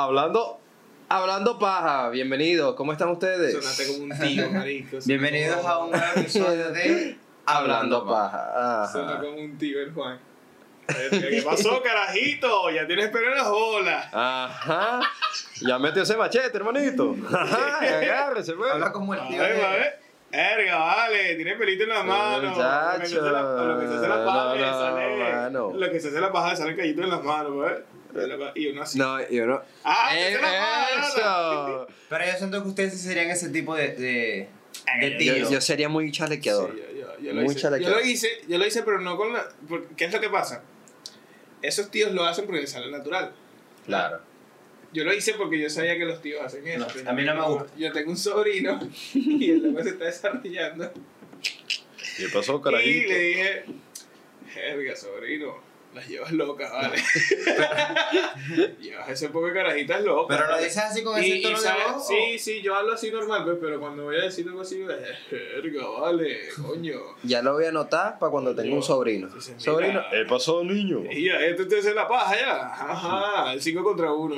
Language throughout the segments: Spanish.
Hablando, hablando paja, bienvenidos, ¿cómo están ustedes? Sonaste como un tío, marico. Bienvenidos a un nuevo episodio de Hablando paja. Suena como un tío el Juan. ¿Qué pasó, carajito? Ya tienes pelo en las bolas. Ajá. Ya metió ese machete, hermanito. Ajá, agárrese, pues. Habla como el A tío ver, de- a ver. Erga, vale, tiene pelito en la mano. Lo que se hace la- Lo que se hace la paja No, no, sale. mano. Lo que se hace la paja le sale callito en las manos, ¿ves? Y uno así. No, yo no. ¡Ah, Eh, eso. Pero yo siento que ustedes serían ese tipo de, de, de Yo- tío. Yo, yo sería muy chalequeador. Sí, yo, yo- yo lo Muy hice. chalequeado. Yo lo hice, yo lo hice, pero no con la. porque- ¿Qué es lo que pasa? Esos tíos lo hacen porque les sale natural. Claro. Yo lo hice porque yo sabía que los tíos hacen eso. No, a mí no me gusta. Yo tengo un sobrino y el loco se está desarrollando. ¿Qué pasó, Y carajito? le dije, Jerga, sobrino, las llevas locas, ¿vale? llevas ese poco de carajitas locas. Pero lo ¿vale? dices así con ese Y- tono de voz. Sí, sí, yo hablo así normal, pues, pero cuando voy a decir algo así, jerga, vale, coño. Ya lo voy a anotar para cuando tenga un sobrino. Sobrino. ¿Qué pasó, niño? Y ya, este te hace la paja ya. Ajá, el 5 contra 1.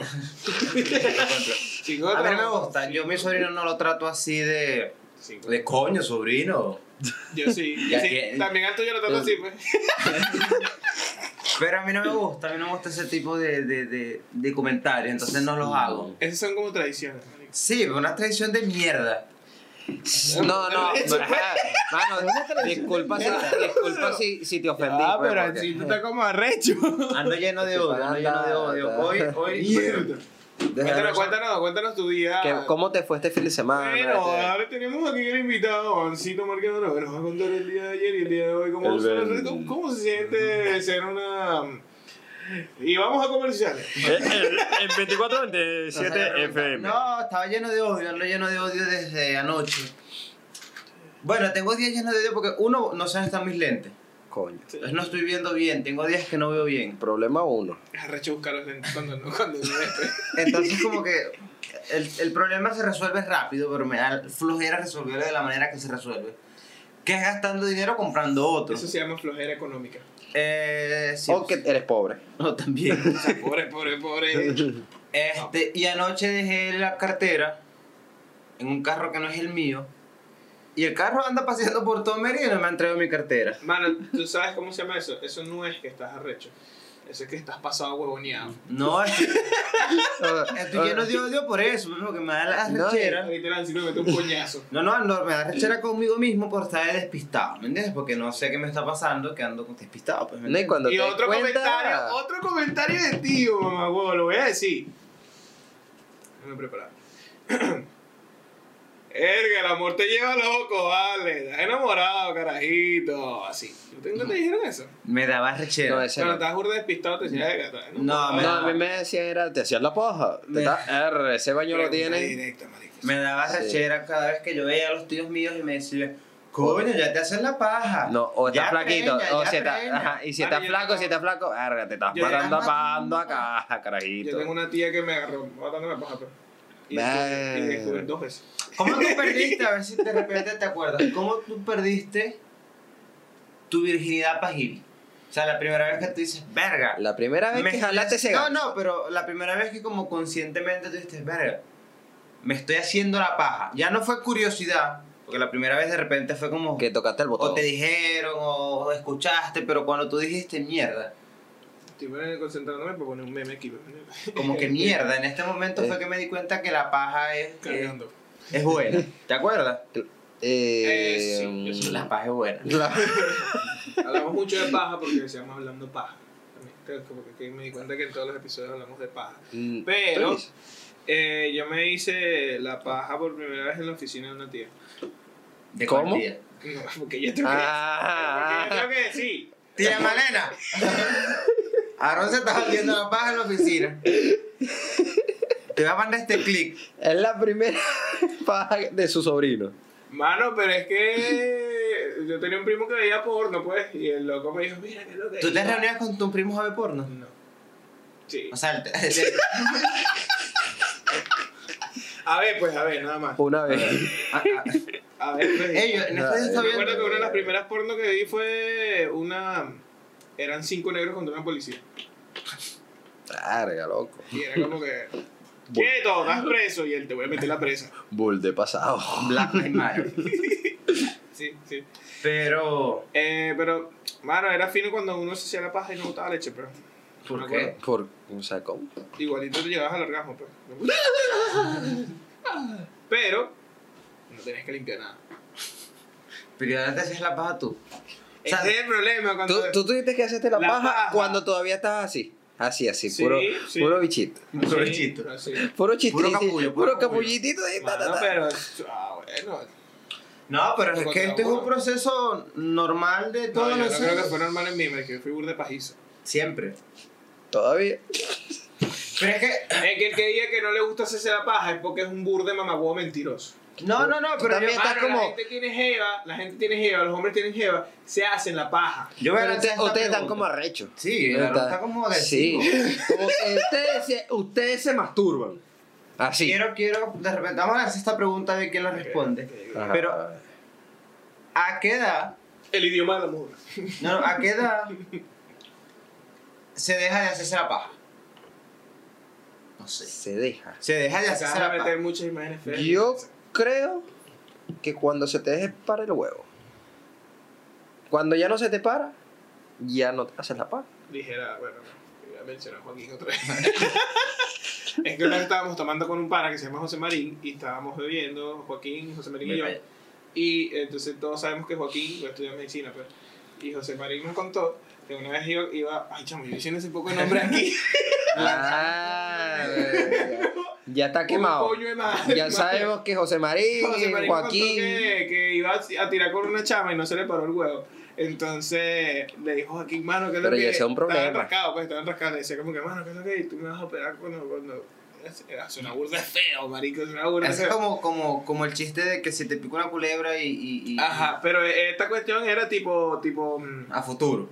5 A mí no me uno. gusta. Yo mi sobrino no lo trato así de. Cinco. De coño, sobrino. Yo sí. Ya sí, que- También al tuyo lo trato así, pues. Pero a mí no me gusta. A mí no me gusta ese tipo de, de, de, de comentarios. Entonces no los hago. Esas son como tradiciones. Sí, pero una tradición de mierda. No, no, fue- mano, disculpa, si, disculpa si, si te ofendí. Ah, pues, pero así tú estás como arrecho. Ando lleno de odio, ando lleno de odio. Hoy, hoy. Cuéntanos, cuéntanos, cuéntanos tu día. ¿Cómo te fue este fin de semana? Bueno, Este- ahora tenemos aquí el invitado, Juancito Marquedano, que nos va a contar el día de ayer y el día de hoy. ¿Cómo, El se, ven- cómo, cómo se siente ser una... Y vamos a comerciales. El 2427 FM. No, estaba lleno de odio, ando lleno de odio desde anoche. Bueno, tengo días llenos de odio porque uno, no sé dónde están mis lentes. Coño. Entonces no estoy viendo bien, tengo días que no veo bien. Problema uno. Es arrecho buscar los lentes cuando no, cuando no ves. Entonces como que el, el problema se resuelve rápido, pero me da flojera resolverlo de la manera que se resuelve. Que es gastando dinero comprando otro. Eso se llama flojera económica. Eh, sí, O que eres pobre. No, también. O sea, pobre, pobre, pobre. Este, y anoche dejé la cartera en un carro que no es el mío. Y el carro anda paseando por todo Mérida y no me ha entregado mi cartera. Mano, ¿tú sabes cómo se llama eso? Eso no es que estás arrecho. Eso es que estás pasado huevoneado. No, estoy, estoy lleno de odio por eso, porque me da la No, rechera. Literal, si no me un coñazo. No, no, no, me da rechera conmigo mismo por estar despistado, ¿me entiendes? Porque no sé qué me está pasando, que ando despistado, pues, ¿me No, y cuando Y te otro cuenta- comentario, otro comentario de tío, mamá, huevo, lo voy a decir. No me he preparado. Erga, el amor te lleva loco, vale. Estás enamorado, carajito. Así. ¿No te, no te dijeron eso? Me daba rechera. No, Cuando no. estabas burda despistado, te decía, erga, No, enamorado". me No, da- a mí me decían era, te hacías la paja. Te Me- R, ese baño lo tiene. directa. Me daba Sí. rechera cada vez que yo veía a los tíos míos y me decía, coño, ya te hacen la paja. No, o Ya estás flaquito, preña, o si estás, ajá, y si Vale, estás yo flaco, tengo- si estás flaco, verga, te estás Yo matando tengo- apagando acá, Yo carajito. tengo una tía que me agarró botándome paja, pero. Y, Ver. y descubrí dos veces. ¿Cómo tú perdiste? A ver si de repente te acuerdas. ¿Cómo tú perdiste tu virginidad pajil? O sea, la primera vez que tú dices, verga. La primera vez me que jalaste ese No, no, pero la primera vez que como conscientemente tú dices, verga, me estoy haciendo la paja. Ya no fue curiosidad, porque la primera vez de repente fue como... Que tocaste el botón. O te dijeron, o escuchaste, pero cuando tú dijiste mierda, Estoy bueno, concentrándome para poner un meme aquí. como que mierda, en este momento fue que me di cuenta que la paja es, es, Cargando. es buena. ¿Te acuerdas? Eh, Eh, sí, yo sí. La paja es buena. la- Hablamos mucho de paja porque decíamos hablando paja. Como que me di cuenta que en todos los episodios hablamos de paja. Mm, Pero eh, yo me hice la paja por primera vez en la oficina de una tía. ¿De ¿Cómo? tía? No, porque yo tengo que, Ah. porque yo tengo que decir. Tía Malena. Aaron se está haciendo la paja en la oficina. Te voy a mandar este clic. Es la primera paja de su sobrino. Mano, pero es que yo tenía un primo que veía porno, pues, y el loco me dijo, mira, ¿qué es lo que ¿Tú te reunías con tus primos a ver porno? No. Sí. O sea, el- A ver, pues, a ver, nada más. Una vez. a- ver, pues. ellos, en estos días Yo me acuerdo que viendo. una de las primeras porno que vi fue una. Eran cinco negros contra una policía. Verga, loco. Y era como que. Quieto, estás preso y él te voy a meter la presa. bull de pasado. Black Lives Matter. Sí, sí. Pero. Eh, pero, mano, era fino cuando uno se hacía la paja y no gustaba leche, pero. ¿Por qué? acuerdo. Por, o sea, ¿cómo? Igualito te llegabas al orgasmo, pero. Pero, no tenías que limpiar nada. Pero ya te hacías la paja tú. Ese sea, es el problema ¿Tú, cuando. tú tuviste que hacerte la, La paja, paja. cuando todavía estabas así. Así, así, Sí, puro, sí. puro bichito. Puro Sí, bichito. así. Puro chistito. Puro capullo, puro Puro capullo. capullitito. ahí, ta, ta, Mano, ta. pero. Ah, bueno. No, pero es que este es un proceso normal de No, todos yo no los creo que fue normal en mí, me que fui burde pajizo. Siempre. Todavía. Pero es que. Es que el que diga que no le gusta hacerse la paja es porque es un burde mamagüevo mentiroso. No, no, no, pero También yo, está Mano, como- La gente tiene jeva, la gente tiene jeva, los hombres tienen jeva, se hacen la paja. yo Pero ustedes, ustedes están como arrechos. Sí, arroz está como Sí. agresivo. Como que ustedes se, ustedes se masturban. Así. Quiero, quiero, de repente, vamos a hacer esta pregunta a ver quién la responde. Ajá. Pero, ¿a qué edad? El idioma del amor. No, no, ¿a qué edad se deja de hacerse la paja? No sé. se deja. Se deja de Se hacerse van a la meter muchas imágenes feas. Yo creo que cuando se te deje para el huevo. Cuando ya no se te para, ya no te haces la paja. Dijera, bueno, voy a mencionar a Joaquín otra vez. es que una vez estábamos tomando con un pana que se llama José Marín y estábamos bebiendo, Joaquín, José Marín y yo. Y entonces todos sabemos que Joaquín va a estudiar medicina, pues. Y José Marín nos contó que una vez iba, iba ay chamo, yo diciendo ese poco de nombre aquí. Ah, ya, ya está quemado. madre, Ya madre. sabemos que José Marín, José Marín Joaquín. que, que iba a tirar con una chama y no se le paró el huevo. Entonces le dijo Joaquín, mano, ¿qué es lo Pero que ya ese es un Estaba problema. enrascado, pues, estaba enrascado. Le decía como que, mano, ¿qué es lo que hay? Tú me vas a operar cuando... cuando... Es una burda feo, marico, es una burda Es feo. como, como, como el chiste de que si te pica una culebra y, y, y- Ajá, pero esta cuestión era tipo, tipo... mm, a futuro.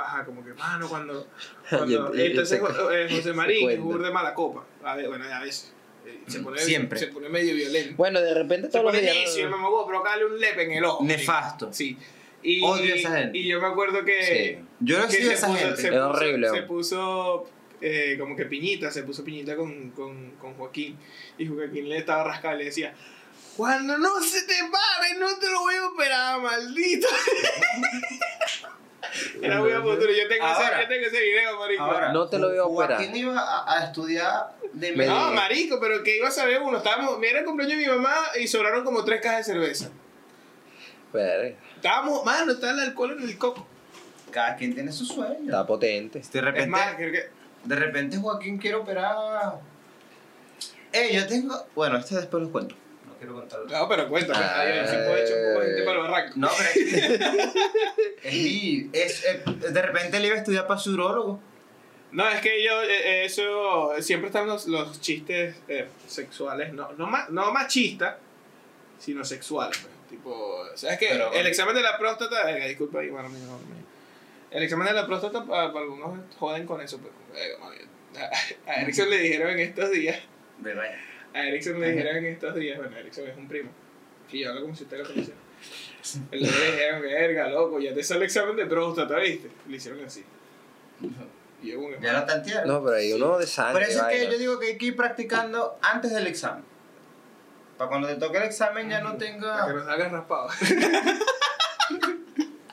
Ajá, como que, mano, cuando... Y entonces Jo- eh, José Marín es burda de mala copa. A ver, bueno, a veces. Eh, Se pone, Siempre. Se pone medio violento. Bueno, de repente Se todos los días. me mamó, provocarle un lepe en el ojo. Nefasto. Sí. Y, Odio a esa gente. Y yo me acuerdo que... Sí. Yo no he sido se esa puso- gente. Se Es puso, horrible, Se puso eh, como que piñita, se puso piñita con, con, con Joaquín. Y Joaquín le estaba rascado y le decía: Cuando no se te pare, no te lo voy a operar, maldito. Era muy a futuro. Yo tengo, ese, yo tengo ese video, marico. Ahora, No te lo voy a operar. ¿Quién iba a, a estudiar de medicina? no, marico, pero que iba a saber uno. Estábamos, mira el cumpleaños de mi mamá y sobraron como tres cajas de cerveza. Verga, Estábamos, mano, está el alcohol en el coco. Cada quien tiene su sueño. Está potente. De Es repente, más, creo que. de repente Joaquín quiere operar. Eh, yo tengo. Bueno, este después lo cuento. No quiero contarlo. No, pero cuéntame. Ah, Ay, si puedo echar un poco de gente para el barranco. No, pero es, es. Es, eh, de repente él iba a estudiar para su urólogo. No, es que yo, eh, eso, siempre están los, los chistes eh, sexuales, no, no, ma- no machistas, sino sexuales. pues. Tipo, ¿sabes qué? Pero- el examen de la próstata, verga, disculpa mía. El examen de la próstata, para, para algunos joden con eso, pues. verga, mía. A, a Erickson le dijeron en estos días, ¿Verdad? A Erickson le dijeron en estos días, bueno, Erickson es un primo, y yo hablo como si usted lo conociera. Le dijeron, verga, loco, ya te sale el examen de próstata, ¿viste? Le hicieron así. Y que, Ya lo tantearon. No, pero hay uno de sangre. Por eso es que yo digo que hay que ir practicando antes del examen. Para cuando te toque el examen ya no para que tenga. no salga raspado.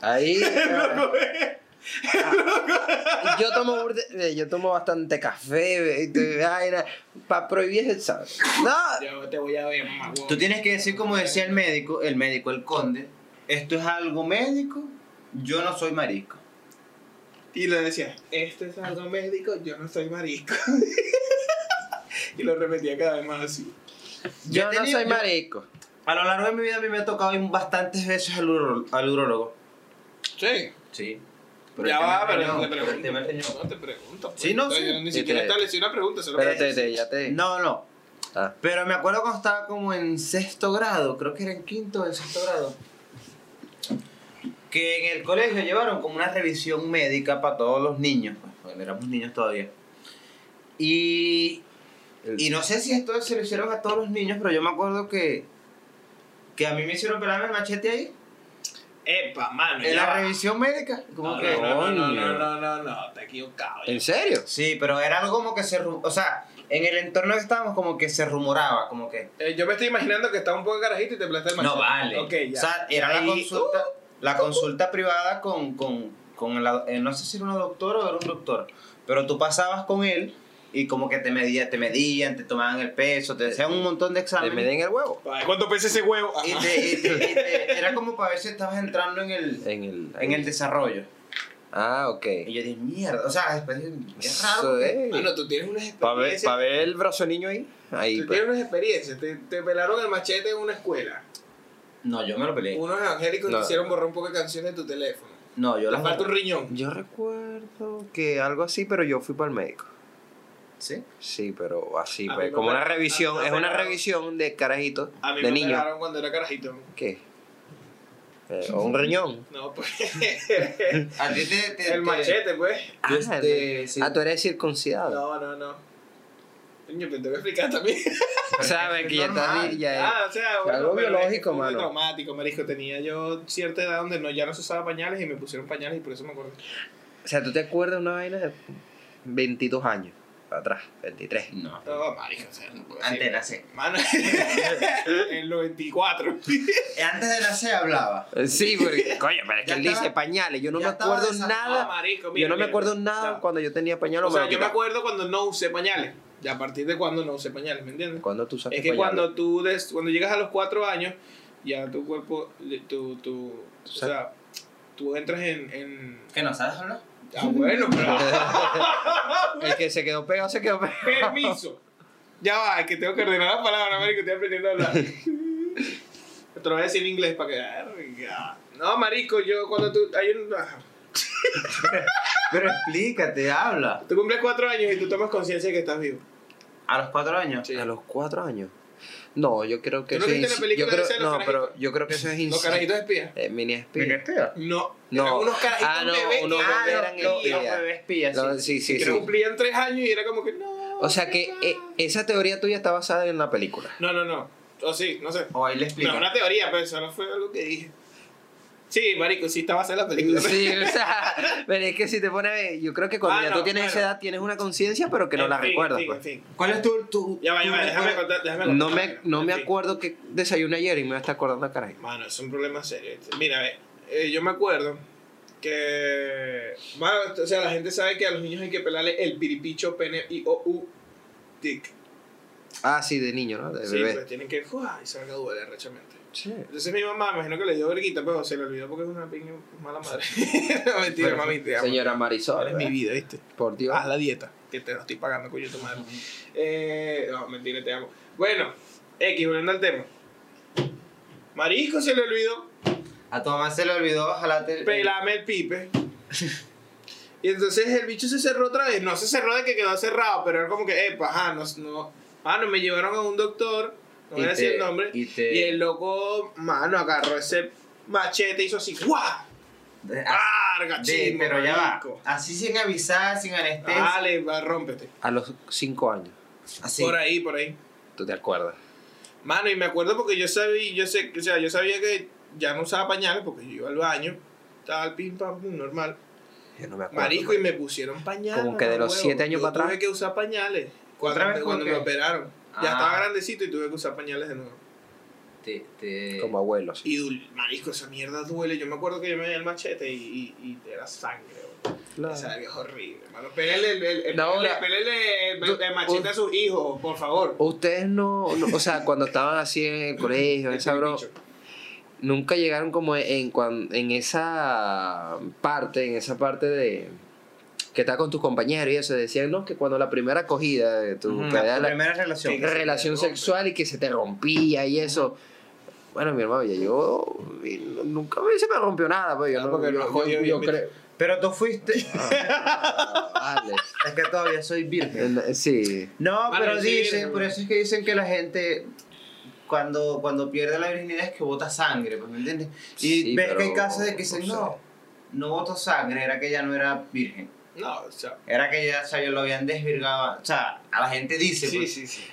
Ahí. yo tomo burde- eh, yo tomo bastante café para prohibir ese examen. No. Yo te voy a ver, mamá. Tú tienes que decir como decía el médico, el médico, el conde, esto es algo médico, yo no soy marico. Y le decía, esto es algo médico, yo no soy marico. y lo repetía cada vez más así. Yo no soy yo- marico. A lo largo de mi vida a mí me ha tocado ir bastantes veces al, uro- al urólogo. Sí. Sí. Ya va, pero no, te pregunto. No te pregunto. pues. Sí, no, Entonces, sí. Yo ni siquiera establecí una pregunta, solo Espérate, te- ya te. No, no. Ah. Pero me acuerdo cuando estaba como en sexto grado, creo que era en quinto o en sexto grado, que en el colegio llevaron como una revisión médica para todos los niños, pues, cuando éramos niños todavía. Y, y no sé si esto se lo hicieron a todos los niños, pero yo me acuerdo que, que a mí me hicieron pelarme el machete ahí, Epa, mano. en ya la va. revisión médica. Como No, que, no, no, no, no, no, no, no, te he equivocado. ¿En serio? Sí, pero era algo como que se... O sea, en el entorno que estábamos como que se rumoraba, como que... Eh, yo me estoy imaginando que estaba un poco carajito y te plata el machete. No vale. Ok, ya. O sea, era la consulta, la consulta privada con, con, con la- eh, no sé si era una doctora o era un doctor, pero tú pasabas con él y como que te medían, te medían, te tomaban el peso, te hacían un montón de Te exámenes. meten el huevo. ¿Cuánto pesa ese huevo? Y te- y te- y te- era como para ver si estabas entrando en el, En el. en el desarrollo. Ah, ok. Y yo dije, mierda, o sea, después dije, qué raro. Es. Mano, tú tienes unas Para ver, experiencias. pa' ver el brazo de niño ahí. Ahí, Tú pues. tienes unas experiencias. Te, te pelaron el machete en una escuela. No, yo me lo peleé. Unos evangélicos No. te hicieron borrar un poco de canciones de tu teléfono. No, yo Te las falta un riñón. Yo recuerdo que algo así, pero yo fui para el médico. ¿Sí? Sí, pero así, A pues, como una revisión, es una revisión de carajitos, A mí de me niños. operaron cuando era carajito. ¿Qué? Eh, o un riñón. No, pues. A ti te... te- el te- machete, pues. Ah, Este, sí. ah, tú eres circuncidado. No, no, no. Coño, pero te voy a explicar también. Sabes que ya está normal. ya Ah, o sea, bueno, algo pero biológico, fue muy mano. traumático, marisco. Tenía yo cierta edad donde no, ya no se usaba pañales y me pusieron pañales y por eso me acuerdo. O sea, ¿tú te acuerdas de una vaina de 22 años atrás? 23. No. No, o sea, no puedo Antes de decir. nacer. Mano, en los 24. Antes de nacer hablaba. Eh, Sí, porque, coño, pero es que él estaba- dice pañales. Yo no me acuerdo Ah, nada. marico, yo mira, no me acuerdo mira. nada Ya. cuando yo tenía pañales. O sea, yo me acuerdo cuando no usé pañales. Y a partir de cuando no usé pañales, ¿me entiendes? Cuando tú usaste Es que pañales? cuando tú des, cuando llegas a los cuatro años, ya tu cuerpo, tu, tu, o sea, tú entras en, en ¿Qué no sabes hablar? Ah, bueno, pero El que se quedó pegado se quedó pegado. permiso. Ya va, es que tengo que ordenar las palabras, marico, estoy aprendiendo a hablar. Te lo voy a decir en inglés para que. No, marico, yo cuando tú hay un ah, Pero explícate, habla. tú cumples cuatro años y tú tomas conciencia de que estás vivo. A los cuatro años. Sí. A los cuatro años. No, yo creo que ¿Tú no eso es viste la película yo creo, de los No, pero yo creo que eso es Los carajitos de espía. eh, mini espía. No, No. eran unos carajitos Ah, no, bebés unos Ah, bebés eran los, espías. los bebés espías, No, sí. sí, sí, que sí. cumplían tres años y era como que no. O sea que eh, esa teoría tuya está basada en la película. No, no, no. O sí, no sé. O ahí le explica. No, una teoría, pero eso no fue algo que dije. Sí, marico, sí estaba a hacer la película. Sí, o sea, pero es que si te pones a ver, yo creo que cuando Ah, ya no, tú tienes bueno. esa edad tienes una conciencia, pero que no En la fin, recuerdas. en fin, pues. en fin. ¿Cuál es tu, tu Ya va, ya va, déjame contar, déjame contar. No me, no me En acuerdo que desayuné ayer y me está acordando caray. Mano, es un problema serio. Mira, ve, eh, yo me acuerdo que. Mano, o sea, la gente sabe que a los niños hay que pelarle el piripicho pene y o u dick. Ah, sí, de niño, ¿no? De Sí, bebé. pues tienen que. ¡fua! y salga duele rechamente. Sí. Entonces mi mamá, me imagino que le dio verguita, pero se le olvidó porque es una pinga mala madre. no, mentira, mami, te amo. Señora Marisol. Es mi ¿verdad? vida, ¿viste? Por Dios. Haz la dieta, que te lo estoy pagando, coño, tu madre. Eh, no, mentira, te amo. Bueno, X, volviendo al tema. Marisco se le olvidó A tu mamá se le olvidó jalarte el... pelame el pipe. Y entonces el bicho se cerró otra vez. No se cerró de que quedó cerrado, pero era como que, epa, ajá, no, no. Mano, me llevaron a un doctor, no voy a decir el nombre. y el loco, mano, agarró ese machete y hizo así, ¡guau! de- ¡Carga, de- chismo, pero ya va. Así sin avisar, sin anestesia. Dale, va, rómpete. A los cinco años, Así. Por ahí, por ahí. tú te acuerdas. Mano, y me acuerdo porque yo sabía, yo sé, o sea, yo sabía que ya no usaba pañales porque yo iba al baño, estaba al pim pam pum normal. Yo no me acuerdo. Marico, y me pusieron pañales. Como que de los huevo. siete años Yo para atrás. Tuve que usar pañales. Cuando, ¿Otra vez cuando me operaron. Ya Ah. estaba grandecito y tuve que usar pañales de nuevo. Te, te... Como abuelo, sí. Y marico, esa mierda duele. Yo me acuerdo que yo me di el machete y, y, y era sangre, bro. Esa es horrible, hermano. Pélele el, el, el, No, pélele- ahora- pélele el- tú- el machete a sus hijos, por favor. Ustedes no, no- o sea, cuando estaban así en el colegio, en esa bro, nunca llegaron como en, cuan- en esa parte, en esa parte de que está con tus compañeros y eso, decían, no, que cuando la primera acogida de tu era la la primera relación. Que se relación rompe. sexual y que se te rompía y eso. Bueno, mi hermano, ya yo nunca me- se me rompió nada, pues yo Ah, no, porque yo, yo- yo creo. Pero tú fuiste... Ah, vale. es que todavía soy virgen. Sí. No, Vale, pero sí, dicen, por ¿no? eso es que dicen que la gente cuando, cuando pierde la virginidad es que bota sangre, pues, ¿me entiendes? Y Sí, ves que hay casos de que dicen, no sé. no, no botó sangre, era que ella no era virgen. No, o sea. Era que ya, o sea, lo habían desvirgado. O sea, a la gente dice, Sí, pues, sí, sí.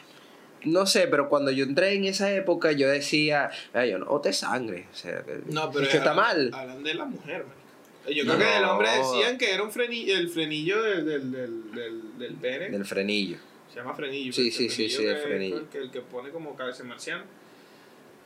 No sé, pero cuando yo entré en esa época, yo decía, "Ay, yo no boté sangre. O sea, que, No, pero que está hablan- mal. Hablan de la mujer, marico. Yo No. creo que del hombre decían que era un frenillo, el frenillo del, del, del, del, del pene. Del frenillo. Se llama frenillo. Sí, pues, sí, sí, sí, el frenillo. El que, el que pone como cabeza marciano.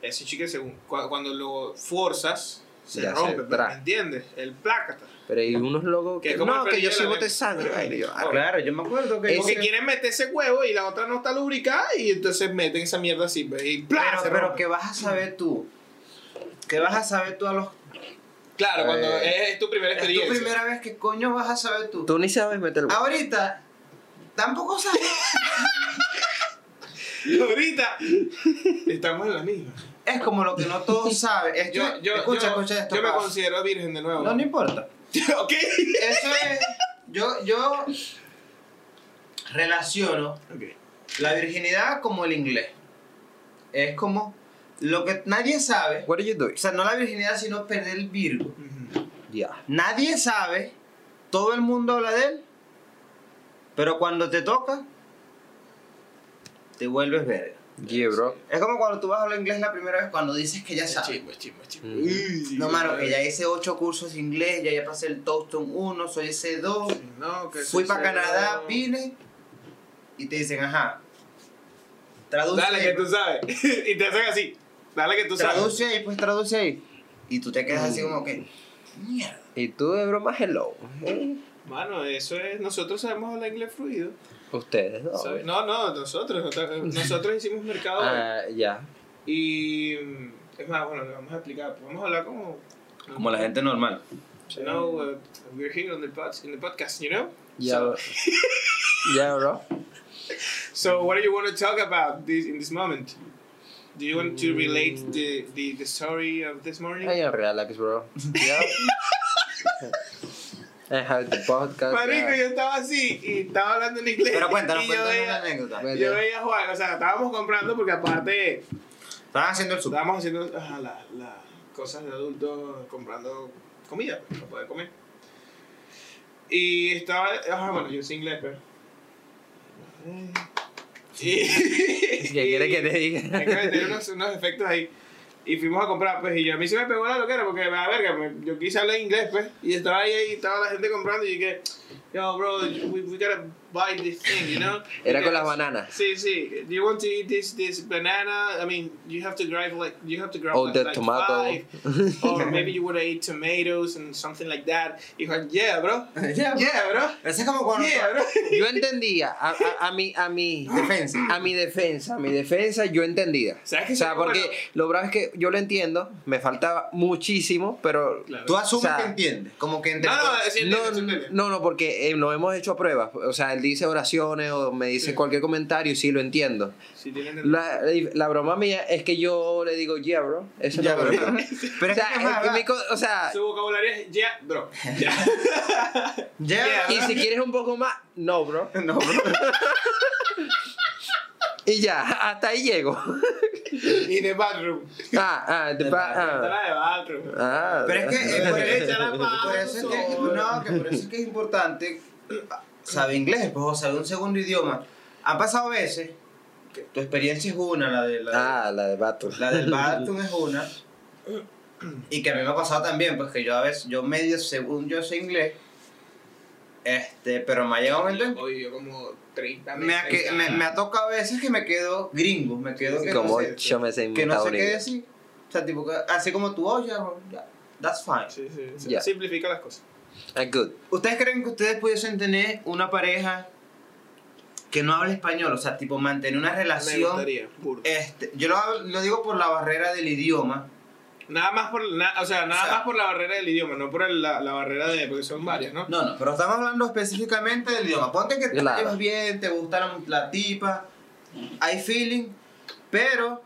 Ese chique, según, cu- cuando lo forzas, se Ya se rompe, pero, ¿me entiendes? El plácata. Pero hay unos locos Que que, es como no, que yo sí boté sangre. Ay, yo, ah, Claro, yo me acuerdo que. Porque que- quieren meter ese huevo y la otra no está lubricada y entonces meten esa mierda así. pues, Y ¡plá! Pero, se pero. ¿qué vas a saber tú? ¿Qué vas a saber tú a los... Claro, cuando Eh, es, es tu primera Es tu experiencia. primera vez que coño vas a saber tú. Tú ni sabes meter el Ahorita, tampoco sabes. Ahorita estamos en la misma. Es como lo que no todos saben. Esto- Yo, yo, escucha, yo, escucha esto. yo me Paz. considero virgen de nuevo. No, no importa. ok. Eso es. Yo, yo relaciono la virginidad como el inglés. Es como lo que nadie sabe. What are you doing? O sea, no la virginidad, sino perder el virgo. Ya. Nadie sabe, todo el mundo habla de él, pero cuando te toca, te vuelves verga. Yeah, bro. Es como cuando tú vas a hablar inglés la primera vez, cuando dices que ya Es sabes. chimbo, es chimbo, es chimbo. Mm. No, mano, que ya hice ocho cursos de inglés, ya ya pasé el Toaston 1, soy ese 2. No, que Fui se- para Canadá, vine y te dicen, ajá. Traduce, Dale que tú sabes. y te hacen así. Dale que tú sabes. traduce ahí, pues traduce ahí. Y tú te quedas así como que, mierda. Y tú de broma, hello. ¿eh? Mano, eso es. Nosotros sabemos hablar inglés fluido. Ustedes, no. ¿sabes? No, no, nosotros. Nosotros, hicimos mercado. Ah, ya. Y. mm, Es más, bueno, le vamos a explicar. Vamos a hablar como. Como la gente normal. You know, uh, we're here on the, pod, in the podcast, you know? Ya, So. Ya, bro. so, what do you want to talk about this in this moment? Do you want to relate the, the, the story of this morning? Ay, relax, bro. Ya. The podcast. Marico, ya. yo estaba así y estaba hablando en inglés. Pero cuéntanos, y yo cuéntanos veía, una anécdota. Bueno. yo veía a Juan, o sea, estábamos comprando porque aparte Estaban haciendo el super. estábamos haciendo las las cosas de adultos, comprando comida pues, para poder comer. Y estaba, ajá, bueno, yo sé inglés, pero... Y, ¿Qué quieres que te diga? Hay que meter unos, unos efectos ahí. Y fuimos a comprar, pues, y yo, a mí se me pegó la loquera porque, a verga, me- yo quise hablar inglés, pues, y estaba ahí, ahí estaba la gente comprando, y dije, yo, bro, we, we gotta buy this thing, you know? Era con las bananas. Sí, sí. Do you want to eat this this banana? I mean, you have to grab like you have to grab Oh, like, the like tomato. five, or maybe you would have eat tomatoes and something like that. Y dijo, yeah, bro. Ya, bro. Yeah, bro. Eso es como cuando. Yeah, bro. Yo entendía, a, a, a mi, a mi Defensa. a mi defensa, a mi defensa, yo entendía. ¿Sabes qué O sea, porque bueno? lo bravo es que yo lo entiendo, me falta muchísimo, pero Claro. Tú asumes O sea, que entiendes. Como que entre No, no, no, no, no, porque eh, no hemos hecho pruebas. O sea, él dice oraciones o me dice Sí. cualquier comentario y sí lo entiendo. Sí, La, la broma mía es que yo le digo, yeah, bro. Eso Ya, no bro. broma. Pero o sea, es mi o Su vocabulario es yeah, bro. Yeah. Ya, Yeah. y si quieres un poco más, no, bro. No, bro. Y ya, hasta ahí llego. y the bathroom. Ah, ah, Está ah. bathroom. Ah, Pero es que, eh, por, Echa la mano por eso es que, sola. no, que por eso es que es importante saber inglés, pues, o saber un segundo idioma. Han pasado veces que tu experiencia es una, la de la, ah, la de vato. la del bathroom es una, y que a mí me ha pasado también, pues que yo a veces, yo medio, según yo sé inglés, este, pero me ha llegado un momento en Oye, yo como 30 me ha, que- me, me ha tocado a veces que me quedo gringo, me quedo que Como no sé, yo me sé que no sé qué decir. O sea, tipo, así como tú, oye, ya, that's fine. Sí, sí, sí. Ya. Simplifica las cosas. Good. ¿Ustedes creen que ustedes pudiesen tener una pareja que no hable español? O sea, tipo, mantener una Me relación. gustaría, burda. Este, yo lo, lo digo por la barrera del idioma. Nada más por, na- o sea, nada O sea- más por la barrera del idioma, no por el- la, la barrera de, porque son varias, ¿no? No, no, pero estamos hablando específicamente del idioma. Ponte que te Claro. llevas bien, te gusta la, la tipa, hay feeling, pero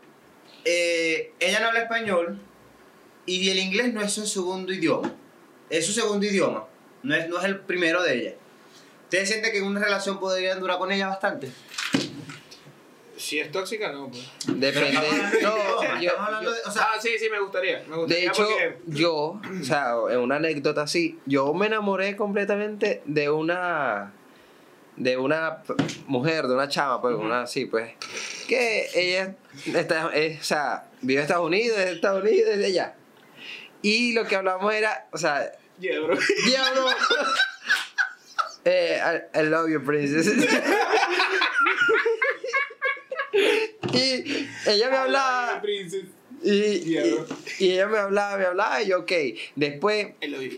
eh, ella no habla español y el inglés no es su segundo idioma. Es su segundo idioma, no es, no es el primero de ella. ¿Ustedes sienten que en una relación podrían durar con ella bastante? Si es tóxica, no, pues. Depende. No, Estamos yo- hablando yo- de- o sea, ah, sí, sí, me gustaría. Me de gustaría hecho, porque... yo, o sea, en una anécdota así, yo me enamoré completamente de una de una mujer, de una chama, pues, una así, pues, que ella está, es, o sea, vive en Estados Unidos, es de Estados Unidos, es de allá. Y lo que hablamos era, o sea... Yeah, bro. Eh, I, love you, princess. y ella me hablaba... Y, y, y ella me hablaba, me hablaba, y yo, ok. Después,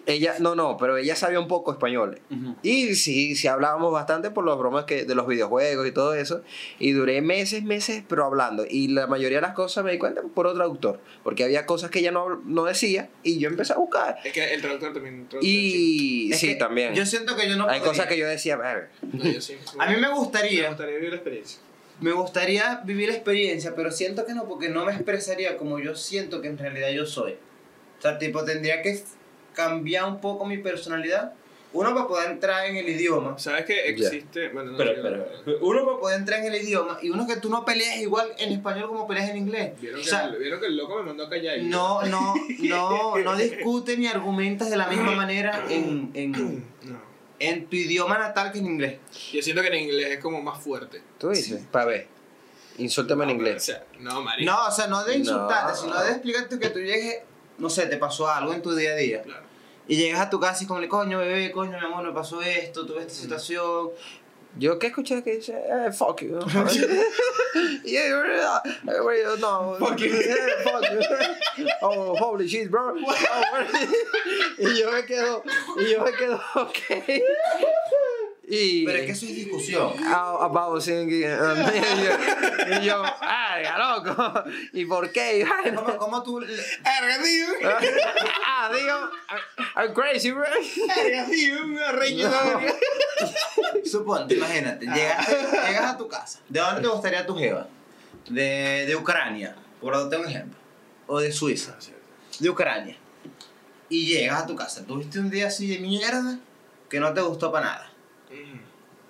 ella, no, no, pero ella sabía un poco español. Y sí, sí hablábamos bastante por las bromas que, de los videojuegos y todo eso. Y duré meses, meses, pero hablando. Y la mayoría de las cosas me di cuenta por otro traductor. Porque había cosas que ella no, no decía y yo empecé a buscar. Es que el traductor también traduce Y Es sí, que también. Yo siento que yo no Hay podría. cosas que yo decía. No, yo sí. A mí me Me gustaría, gustaría vivir la experiencia. Me gustaría vivir la experiencia, pero siento que no, porque no me expresaría como yo siento que en realidad yo soy. O sea, tipo, tendría que cambiar un poco mi personalidad. Uno para poder entrar en el idioma. ¿Sabes que existe? Bueno, no Pero, yo- pero, uno para poder entrar en el idioma y uno que tú no peleas igual en español como peleas en inglés. ¿Vieron, O que, sea, el- ¿Vieron que el loco me mandó a callar? no, no, no, no discute ni argumentas de la misma manera en, en, No. En tu idioma natal que en inglés. Yo siento que en inglés es como más fuerte. Tú dices, para ver. Insúltame en O inglés. sea, no, marico. No, o sea, no de insultarte, No. sino de explicarte que tú llegues, no sé, te pasó algo en tu día a día. Claro. Y llegas a tu casa y como, coño, bebé, coño, mi amor, me pasó esto, tuve esta situación. Yo que escuché que dice, eh, fuck you. yeah, uh, no. Fuck you. Yeah, fuck you. Oh, holy shit, bro. Oh, y yo me quedo, y yo me quedo, ok. Y, Pero es que eso es discusión. About singing? um, y yo, ah, loco. ¿Y por qué? Ay. ¿Cómo, cómo tú...? Erga, tío. ah, digo, I'm crazy, bro. Erga, tío. Me arrecho. Suponte, imagínate, llegas, llegas a tu casa. ¿De dónde te gustaría tu jeva? De, de Ucrania, por darte un ejemplo. O de Suiza. De Ucrania. Y llegas a tu casa. Tuviste un día así de mierda que no te gustó para nada.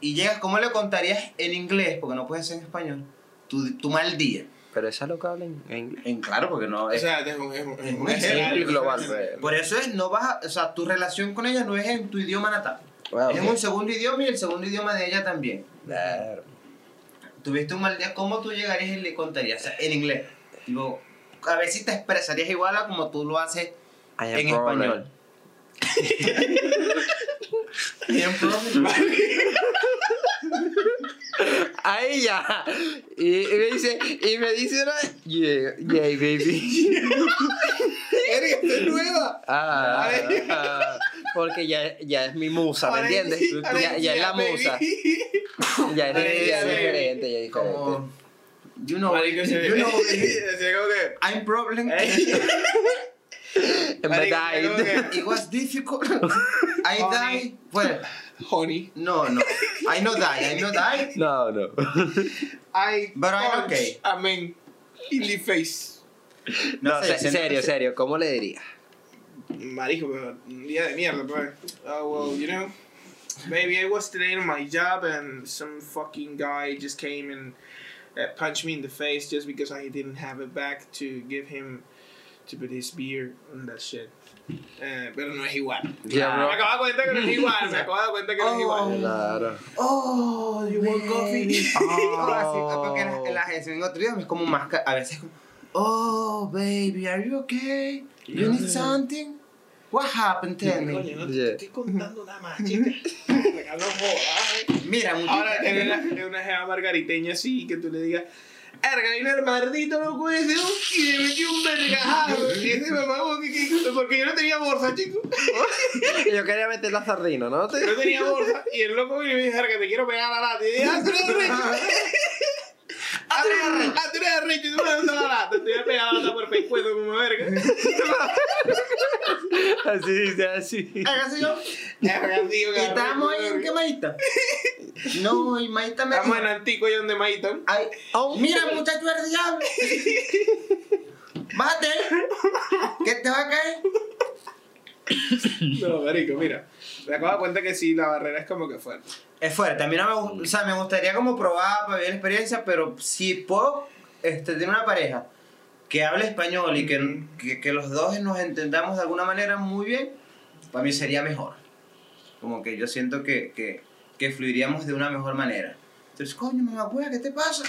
Y llegas, ¿cómo le contarías en inglés? Porque no puedes ser en español. Tu, tu mal día. Pero esa loca habla en en inglés. En claro, porque no O es. sea, es un, es un, es un Es escenario global, pues. Por eso es, no vas a, o sea, tu relación con ella no es en tu idioma natal. Wow. Es en un segundo idioma y el segundo idioma de ella también. Claro. Tuviste un mal día, ¿cómo tú llegarías y le contarías? O sea, en inglés. Tipo, a ver si te expresarías igual a como tú lo haces en problem. español. Profe. Ahí ya. Y, y me dice, y me dice una. Yeah, yeah, baby. Erga, esta es nueva. Ah, Ay. ah, porque ya, ya es mi musa, ¿me entiendes? ahora Ya, ya es la baby. musa. Ya es, sí, ya es diferente, ya es diferente. Como, you know, you know, como que. I'm problem. Me Marico, died. como que, It was difficult. I died. Well, Honey. no, no. I no die. I no die. No, no. I But I'm okay. a man in the face. No, sé, se- serio, que- serio, ¿cómo le diría? Marico, pero un día de mierda, pues. Oh, well, you know, maybe I was today on my job and some fucking guy just came and uh, punched me in the face just because I didn't have it back to give him his beer and that shit. Eh, pero no es igual. Yeah, me bro. acabo de cuenta que no es igual. Me acabo de cuenta que no es igual. Claro. Oh, you want coffee? Oh. Oh, así, porque en la, en la otro idioma es como más. A veces es como, oh, baby, are you okay? You need something? What happened? Tell me. Coño, no te Yeah. estoy contando nada más, chica. No jodas, eh. Mira, muchacha. Ahora es una, una jeva margariteña así que tú le digas, Erga, vino el maldito loco ese y le metió un vergajazo. Y ese mamá, ¿qué- qué- porque yo no tenía bolsa, chico. Yo quería meter la sardina, ¿no? No tenía bolsa. Y el loco vino y me dijo, Erga, te quiero pegar a la lata. Y dije, ah, eres arrecho. Y tú me la lata. Te voy a pegar la lata por el pescuezo como verga. Así dice, así. Hágase yo. Erga, tío, ¿Y estamos ahí en qué maíta? No, y maíta me. Estamos en Antico y donde Maíta. Ay, Oh. mira, muchacho, eres diablo. Bájate. Que te va a caer. No, marico, mira. Me acabo de cuenta que sí, la barrera es como que fuerte. Es fuerte, a mí no me gusta, o sea, me gustaría como probar para ver la experiencia, pero si puedo este, tener una pareja que hable español y que, que, que los dos nos entendamos de alguna manera muy bien, para mí sería mejor. Como que yo siento que, que, que fluiríamos de una mejor manera. Entonces, coño, mamá, ¿qué te pasa?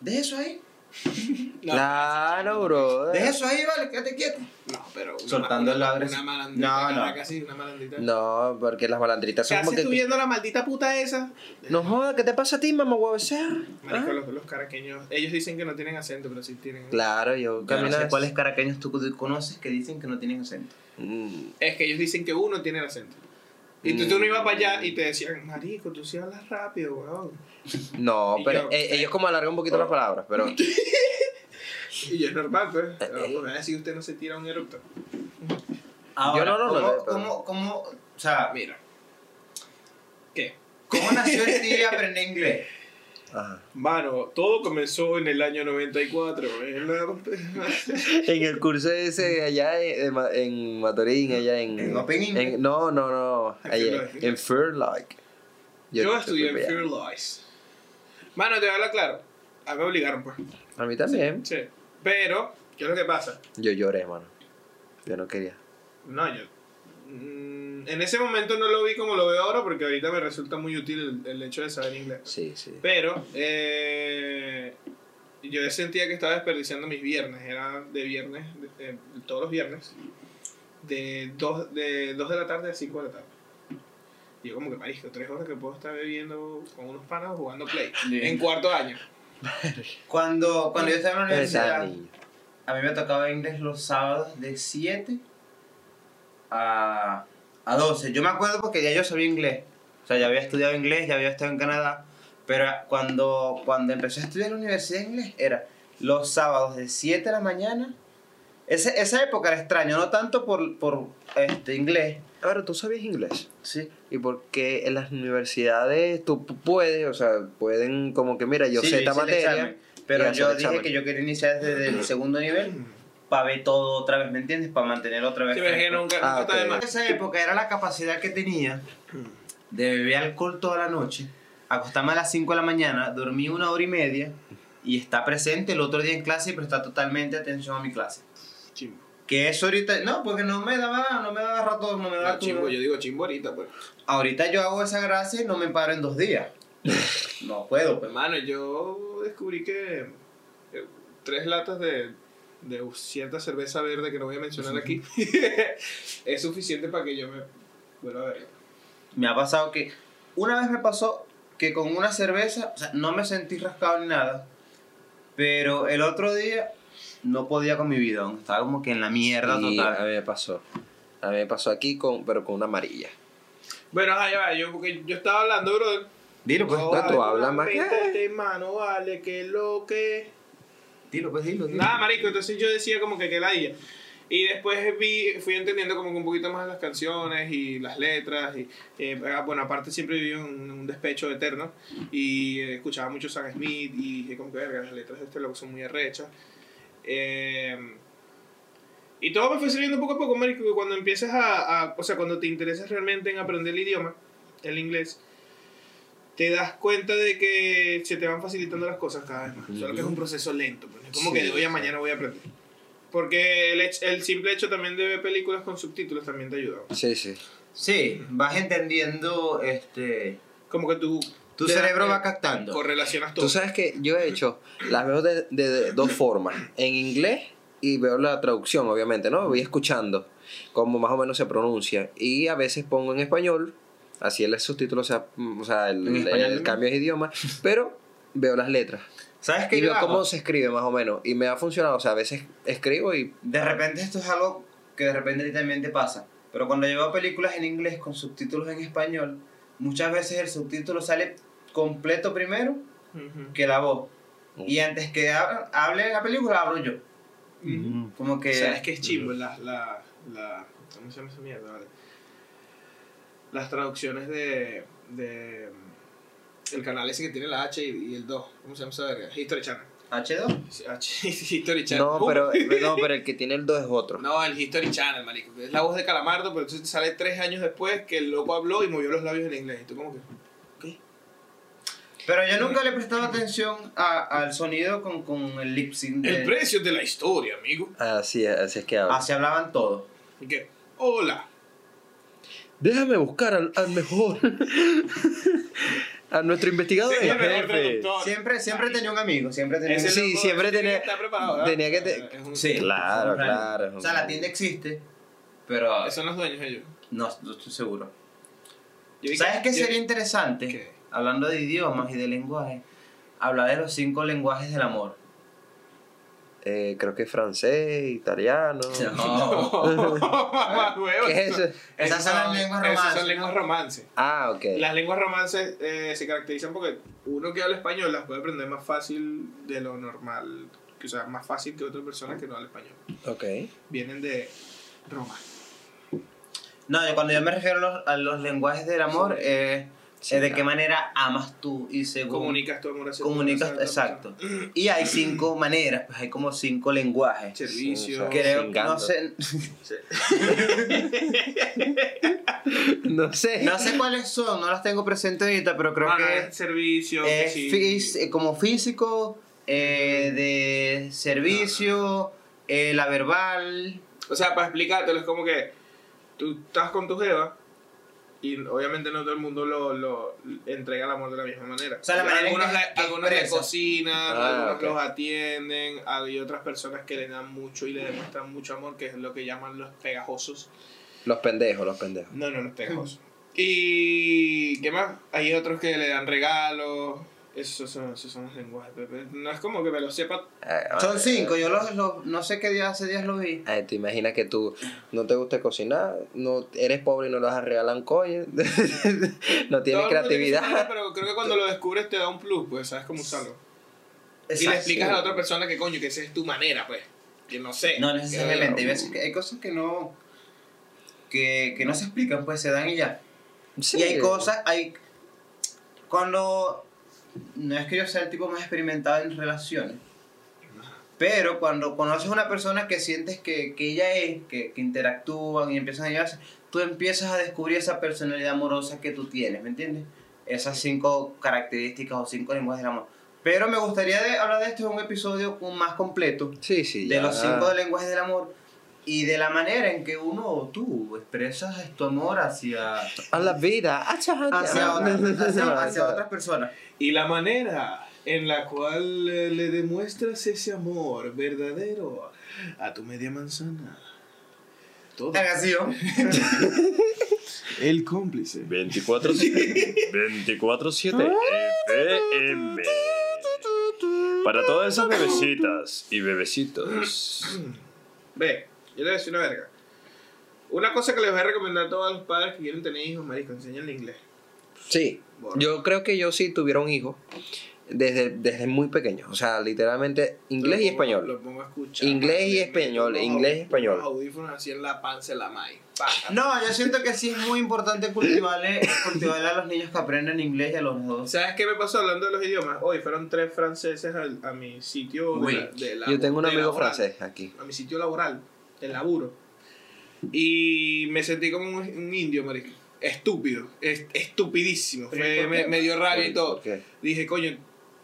De eso ahí. No, Claro, bro. Deja eso ahí, vale, quédate quieto. No, pero. una- Soltando una, agresión. Una malandrita. No, no. Sí, una malandrita. No, porque las malandritas ¿Qué son como haces que. tú viendo la maldita puta esa? No jodas, ¿qué te pasa a ti, mamá huevo? O sea, Marico, ¿ah? los, los caraqueños. Ellos dicen que no tienen acento, pero sí tienen. Claro, yo no camino. sé cuáles caraqueños tú conoces que dicen que no tienen acento. Mm, Es que ellos dicen que uno tiene el acento. Y tú, tú no ibas para allá y te decían, Marico, tú sí hablas rápido, weón. No, Y pero yo- eh, ellos como alargan un poquito las palabras, pero. Y es normal, pues. Eh, Pero, bueno, así usted no se tira un eructo. Ahora, no lo ¿cómo, noté, pero- cómo, cómo, o sea, Mira. ¿Qué? ¿cómo nació en ti aprender inglés? Ajá. Mano, todo comenzó en el año 94. En la- En el curso ese allá en, en Ma- en Matorín, allá en. ¿En Open en- no, no, no. En allá, Fairlight. en Fairlight. Yo, estudié en. Fairlies. Mano, te voy a hablar claro. A mí me obligaron, pues. A mí también. Sí. Pero, ¿qué es lo que pasa? Yo lloré, mano. Yo no quería. No, yo. mm, en ese momento no lo vi como lo veo ahora porque ahorita me resulta muy útil el, el hecho de saber inglés. Sí, sí. Pero eh, yo sentía que estaba desperdiciando mis viernes. Era de viernes, de- eh, todos los viernes, de 2 de, dos de la tarde a 5 de la tarde. Y yo como que marisco, tres horas que puedo estar bebiendo con unos panas jugando play. Bien. En cuarto año. Cuando, cuando yo estaba en la universidad, a mí me tocaba inglés los sábados de 7 a, a 12. Yo me acuerdo porque ya yo sabía inglés. O sea, ya había estudiado inglés, ya había estado en Canadá. Pero cuando, cuando empecé a estudiar en la universidad de inglés, era los sábados de 7 de la mañana. Ese- esa época era extraña, no tanto por, por este, inglés. Ahora, ¿tú sabías inglés? Sí. Y porque en las universidades tú pu- puedes, o sea, pueden como que, mira, yo Sí, sé esta materia. examen, pero yo dije examen. que yo quería iniciar desde el segundo nivel para ver todo otra vez, ¿me entiendes? Para mantener otra vez. Sí, pero es que fresco. nunca, Ah, nunca está de ok. más. En esa época era la capacidad que tenía de beber alcohol toda la noche, acostarme a las 5 de la mañana, dormir una hora y media y estar presente el otro día en clase y prestar totalmente atención a mi clase. Chimbo. Que eso ahorita, no, porque no me daba, no me daba rato, no me daba Ah, chimbo, yo digo chimbo ahorita, pues. Ahorita yo hago esa gracia y no me paro en dos días. no puedo, pues. Hermano, yo descubrí que eh, tres latas de, de cierta cerveza verde que no voy a mencionar aquí es suficiente para que yo me vuelva a ver. Me ha pasado que una vez me pasó que con una cerveza, o sea, no me sentí rascado ni nada, pero el otro día no podía con mi vida, estaba como que en la mierda Y total. a mí me pasó. A mí me pasó aquí, con, pero con una amarilla. Bueno, ajá, ya va, yo, porque yo estaba hablando, brother. Dilo pues, No, tú hablas más que- Este mano, vale, que lo que... dilo pues, dilo, dilo. Nada, marico, entonces yo decía como que que la ella. Y después vi, fui entendiendo como que un poquito más las canciones y las letras. Y, eh, bueno, aparte siempre viví un, un despecho eterno. Y eh, escuchaba mucho Sam Smith y dije como que verga, las letras de este loco son muy arrechas. Eh, y todo me fue saliendo poco a poco, marico, que cuando empiezas a, a- O sea, cuando te interesas realmente en aprender el idioma, el inglés, te das cuenta de que se te van facilitando las cosas cada vez más. Solo que es un proceso lento. Pues. no Es como Sí, que de hoy a mañana voy a aprender. Porque el, el simple hecho también de ver películas con subtítulos también te ayuda. Sí, sí. Sí, vas entendiendo, este, Como que tú... tu cerebro eh, va captando. Correlacionas todo. Tú sabes que yo he hecho, las veo de, de- de dos formas. En inglés y veo la traducción, obviamente, ¿no? Voy escuchando cómo más o menos se pronuncia. Y a veces pongo en español, así el subtítulo, o sea, mm, o sea el, En español el también. cambio de idioma, pero veo las letras. ¿Sabes qué Y yo veo hago? cómo se escribe más o menos. Y me ha funcionado, o sea, a veces escribo y... De repente esto es algo que de repente a ti también te pasa. Pero cuando yo veo películas en inglés con subtítulos en español, muchas veces el subtítulo sale completo primero Ujú. que la voz. Y antes que hab- hable la película, hablo yo. Ujú. Como que... O sea, es que es chimbo la, la, la... ¿Cómo se llama esa mierda? Vale. Las traducciones de... de el canal ese que tiene la H y, y el 2. ¿Cómo se llama esa verga? History Channel. H2. H, History Channel. No, pero, no, pero el que tiene el 2 es otro. No, el History Channel, marico. Es la voz de Calamardo, pero entonces sale tres años después que el loco habló y movió los labios en inglés. Y tú como que... ¿Qué? Pero yo nunca le he prestado atención a- al sonido con, con el lip sync. de- El precio de la historia, amigo. Así es, así es que habla. Así hablaban todos. ¿Y qué? Hola. Déjame buscar al, al mejor. A nuestro investigador Sí, jefe. Siempre, siempre tenía un amigo, siempre tenía un Sí, siempre tenía- que estar preparado, ¿verdad? tenía que te- Es un- Sí, Claro, claro. O sea, la tienda existe, pero Son los dueños ellos. no, no estoy seguro. ¿Sabes qué yo- sería interesante? ¿Qué? Hablando de idiomas y de lenguaje, hablar de los cinco lenguajes del amor. Eh, creo que francés, italiano. No. ¿Qué es eso? Esas son las lenguas Esas romances. son lenguas romances. Ah, ok. Las lenguas romances eh, se caracterizan porque uno que habla español las puede aprender más fácil de lo normal, o sea, más fácil que otra persona que no habla español. Ok. Vienen de Roma. No, yo- cuando yo me refiero a los, a los lenguajes del amor, eh, Sí, es de claro. qué manera amas tú y según... Comunicas tu amor hacia comunicas, otra exacto. Y hay cinco maneras, pues hay como cinco lenguajes. Servicio. Sí, Creo, no sé, No sé. no sé cuáles son, no las tengo presentes ahorita, pero creo Ah, que es servicio. que sí. eh, como físico, eh, de servicio, eh, la verbal. O sea, para explicártelo, es como que tú estás con tu jeva y obviamente no todo el mundo lo, lo entrega el amor de la misma manera. O sea, la manera en algunos que- le, que algunos le expresa. cocinan, Ah, algunos los atienden, hay otras personas que le dan mucho y le demuestran mucho amor, que es lo que llaman los pegajosos. Los pendejos, los pendejos. No, no, los pegajosos. Y ¿qué más? Hay otros que le dan regalos. Esos son, esos son los lenguajes. Pepe. No es como que me lo sepa. Eh, Son eh, cinco, yo los, los- no sé qué día hace días lo vi. eh, te imaginas que tú no te gusta cocinar, no eres pobre y no los regalan coño, no tienes creatividad. pero creo que cuando lo descubres te da un plus, pues sabes cómo usarlo. Y le explicas a la otra persona que coño, que esa es tu manera, pues. Que no sé. No necesariamente, hay Que- veces que hay cosas que no que, que no se explican, pues se dan y ya. Sí. Y hay cosas, hay cuando no es que yo sea el tipo más experimentado en relaciones, pero cuando conoces a una persona que sientes que, que ella es, que, que interactúan y empiezan a llevarse, tú empiezas a descubrir esa personalidad amorosa que tú tienes, ¿me entiendes? Esas cinco características o cinco lenguajes del amor. Pero me gustaría de hablar de esto en un episodio más completo, Sí, sí. de ya. los cinco lenguajes del amor y de la manera en que uno, tú, expresas tu amor hacia, A la vida. hacia, otras- hacia- hacia otras personas. Y la manera en la cual eh, le demuestras ese amor verdadero a tu media manzana. Todo. El cómplice. 24-7 FM. Para todas esas bebecitas y bebecitos. Ve, yo le voy a decir una verga. Una cosa que les voy a recomendar a todos los padres que quieren tener hijos, marico, enséñenle inglés. Sí. Bueno. Yo creo que yo sí tuviera un hijo desde, desde muy pequeño. O sea, literalmente inglés y pongo- español. Lo pongo a escuchar. Inglés y español, inglés y español. unos audífonos así en la panza la maíz. No, yo siento que sí es muy importante cultivarle, cultivarle a los niños que aprenden inglés y a los dos. ¿Sabes qué me pasó hablando de los idiomas? Hoy fueron tres franceses al- a, mi sitio de, la- de la- Yo tengo un amigo laboral. francés aquí. A mi sitio laboral, el laburo. Y me sentí como un, un indio, marico. Estúpido, es, estupidísimo. Me, me dio rabia y ¿Por- todo. Dije, coño,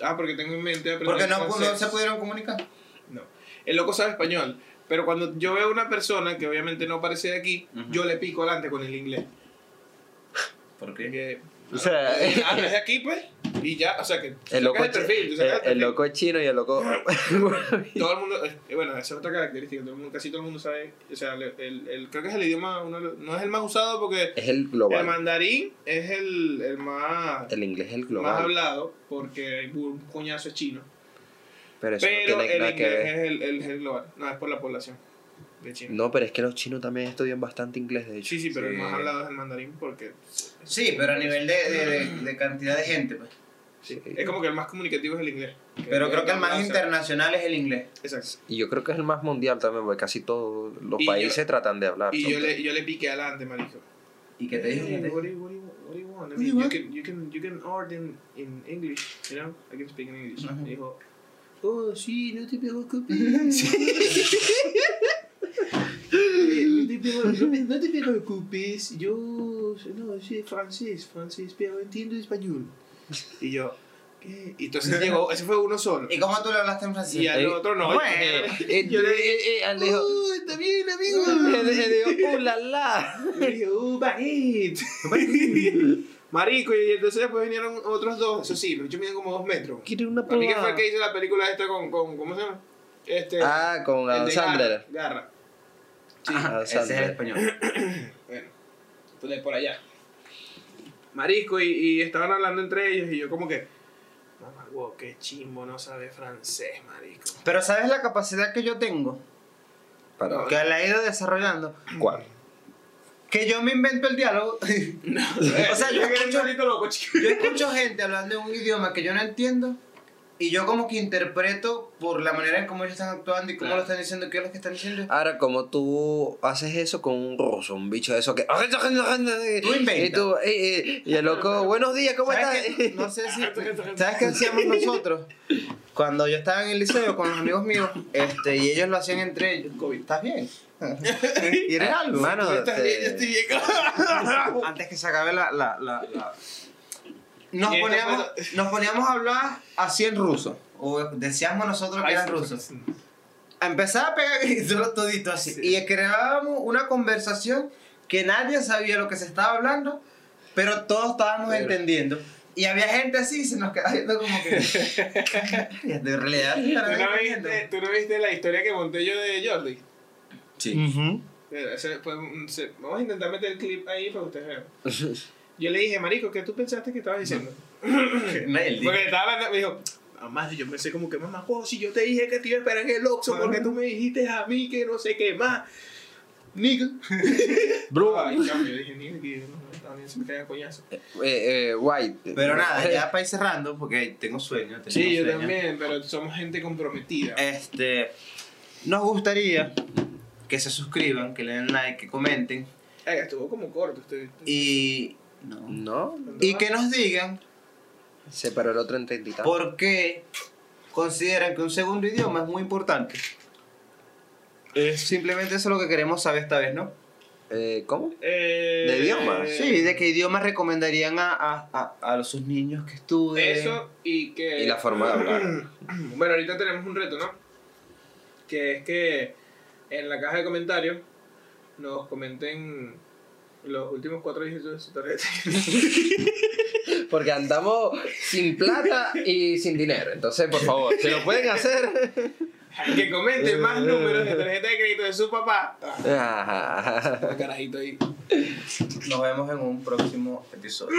ah, porque tengo en mente aprender Porque no, se pudieron comunicar. No. El loco sabe español. Pero cuando yo veo a una persona que obviamente no parece de aquí, yo le pico adelante con el inglés. ¿Por qué? Porque, O sea, ah, no es de aquí, pues. Y ya, o sea, que el loco, el perfil, el, el perfil. loco es chino y el loco. Todo el mundo, bueno, esa es otra característica, todo el mundo, casi todo el mundo sabe, o sea, el, el- el- creo que es el idioma, uno, no es el más usado porque es el el global. mandarín es el, el más, El inglés es el más global. hablado porque hay un coñazo es chino. Pero eso Pero no tiene el nada que inglés ver. es el, el, el global, no, es por la población de China. No, pero es que los chinos también estudian bastante inglés, de hecho. Sí, sí, pero el Sí. más hablado es el mandarín porque Sí, pero a nivel de, de, de- de cantidad de gente, pues. sí, es como que el más comunicativo es el inglés. Pero creo que el más internacional es el inglés. Exacto. Y yo creo que es el más mundial también, porque casi todos los Y yo- países tratan de hablar. Y yo le, yo le piqué adelante, marico. ¿Y qué te dijo? Hey, ¿Qué te what, dijo? do you, what, do you, what do you want? I mean, you can, you can, you can order in, in English, you know? I can speak in English. Ajá. Me dijo, oh, sí, no te preocupes. No, te preocupes, no, te preocupes, yo no sé francés, francés, pero entiendo español. Y yo, ¿qué? Y entonces llegó, ese fue uno solo. ¿Y cómo tú le hablaste en francés? Y al Eh, otro no. bueno. Eh, yo le eh, eh, él dijo, oh, está bien, amigo. él dijo, ¡uh, la, la! Yo le dije, oh, baguette. Marico, y entonces después vinieron otros dos, eso sí, los bichos miden como dos metros. Quiere una Para mí que fue el que hizo la película esta con, con ¿cómo se llama? Este, Ah, con el Sandler. Garra. Garra. Sí, Ese es el español. bueno, de por allá. Marisco, y, y estaban hablando entre ellos, y yo como que, mamá, wow, qué chimbo, no sabe francés, marico. Pero ¿sabes la capacidad que yo tengo? Para- Que la he ido desarrollando. ¿Cuál? Que yo me invento el diálogo. o sea, yo escucho, loco, chico. yo escucho gente hablando en un idioma que yo no entiendo. Y yo como que interpreto por la manera en cómo ellos están actuando y cómo Claro. lo están diciendo, qué es lo que están diciendo. Ahora, como tú haces eso con un ruso, un bicho de eso que. Tú inventas. Y, tú, eh, eh, y el loco, buenos días, ¿cómo estás? ¿Sabes qué? No sé si. ¿Sabes qué hacíamos nosotros? Cuando yo estaba en el liceo con los amigos míos, este, y ellos lo hacían entre ellos. ¿Estás bien? ¿Quieres algo? Mano, ¿Tú estás te- bien? Yo estoy bien. Antes que se acabe la. la, la, la- Nos, Y poníamos, fue- nos poníamos a hablar así en ruso. O decíamos nosotros que Ay, eran sí, rusos. sí. Empezaba a pegar gritos todito así. Sí. Y creábamos una conversación que nadie sabía lo que se estaba hablando, pero todos estábamos Pero- entendiendo. Y había gente así, se nos quedaba viendo como que. de realidad. ¿Tú no, viste, ¿Tú no viste la historia que monté yo de Jordi? Sí. Un- se- vamos a intentar meter el clip ahí para que ustedes vean. Yo le dije, Marico, ¿qué tú pensaste que estabas diciendo? Porque le estaba hablando, me dijo, mamá, yo pensé como que, mamá, wow, si yo te dije que te iba a esperar en el Oxxo, porque tú me dijiste a mí que no sé qué más. Nigga. Bro. Ay, yo dije, nigga, que no, también se me cae coñazo. Eh, eh, White. Pero nada, ya para ir cerrando, porque tengo sueño. Sí, yo sueño. también, pero somos gente comprometida. Este. Nos gustaría que se suscriban, que le den like, que comenten. Ay, estuvo como corto. Estoy, Y. No. No, Y que nos digan se paró el otro en treinta y tantos. por qué consideran que un segundo idioma es muy importante. Es simplemente eso lo que queremos saber esta vez, ¿no? Eh, ¿Cómo? Eh, ¿De idiomas? Sí, de qué idioma recomendarían a, a, a, a sus niños que estudien. Eso y que. Y la forma de hablar. Bueno, ahorita tenemos un reto, ¿no? Que es que en la caja de comentarios nos comenten los últimos cuatro dígitos de su tarjeta. Porque andamos sin plata y sin dinero. Entonces, por favor, si lo pueden hacer. que comenten más números de tarjeta de crédito de su papá. Ajá. Carajito ahí. Nos vemos en un próximo episodio.